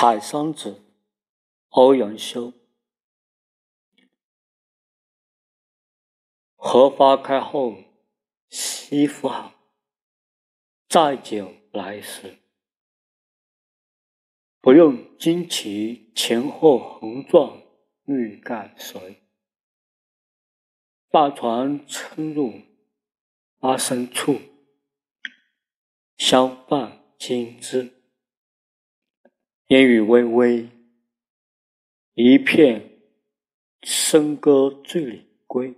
采桑子，欧阳修。荷花开后，西湖好，载酒来时。不用旌旗前后横撞欲盖谁？大船撑入阿深处，相伴今之。烟雨微微，一片笙歌醉里归。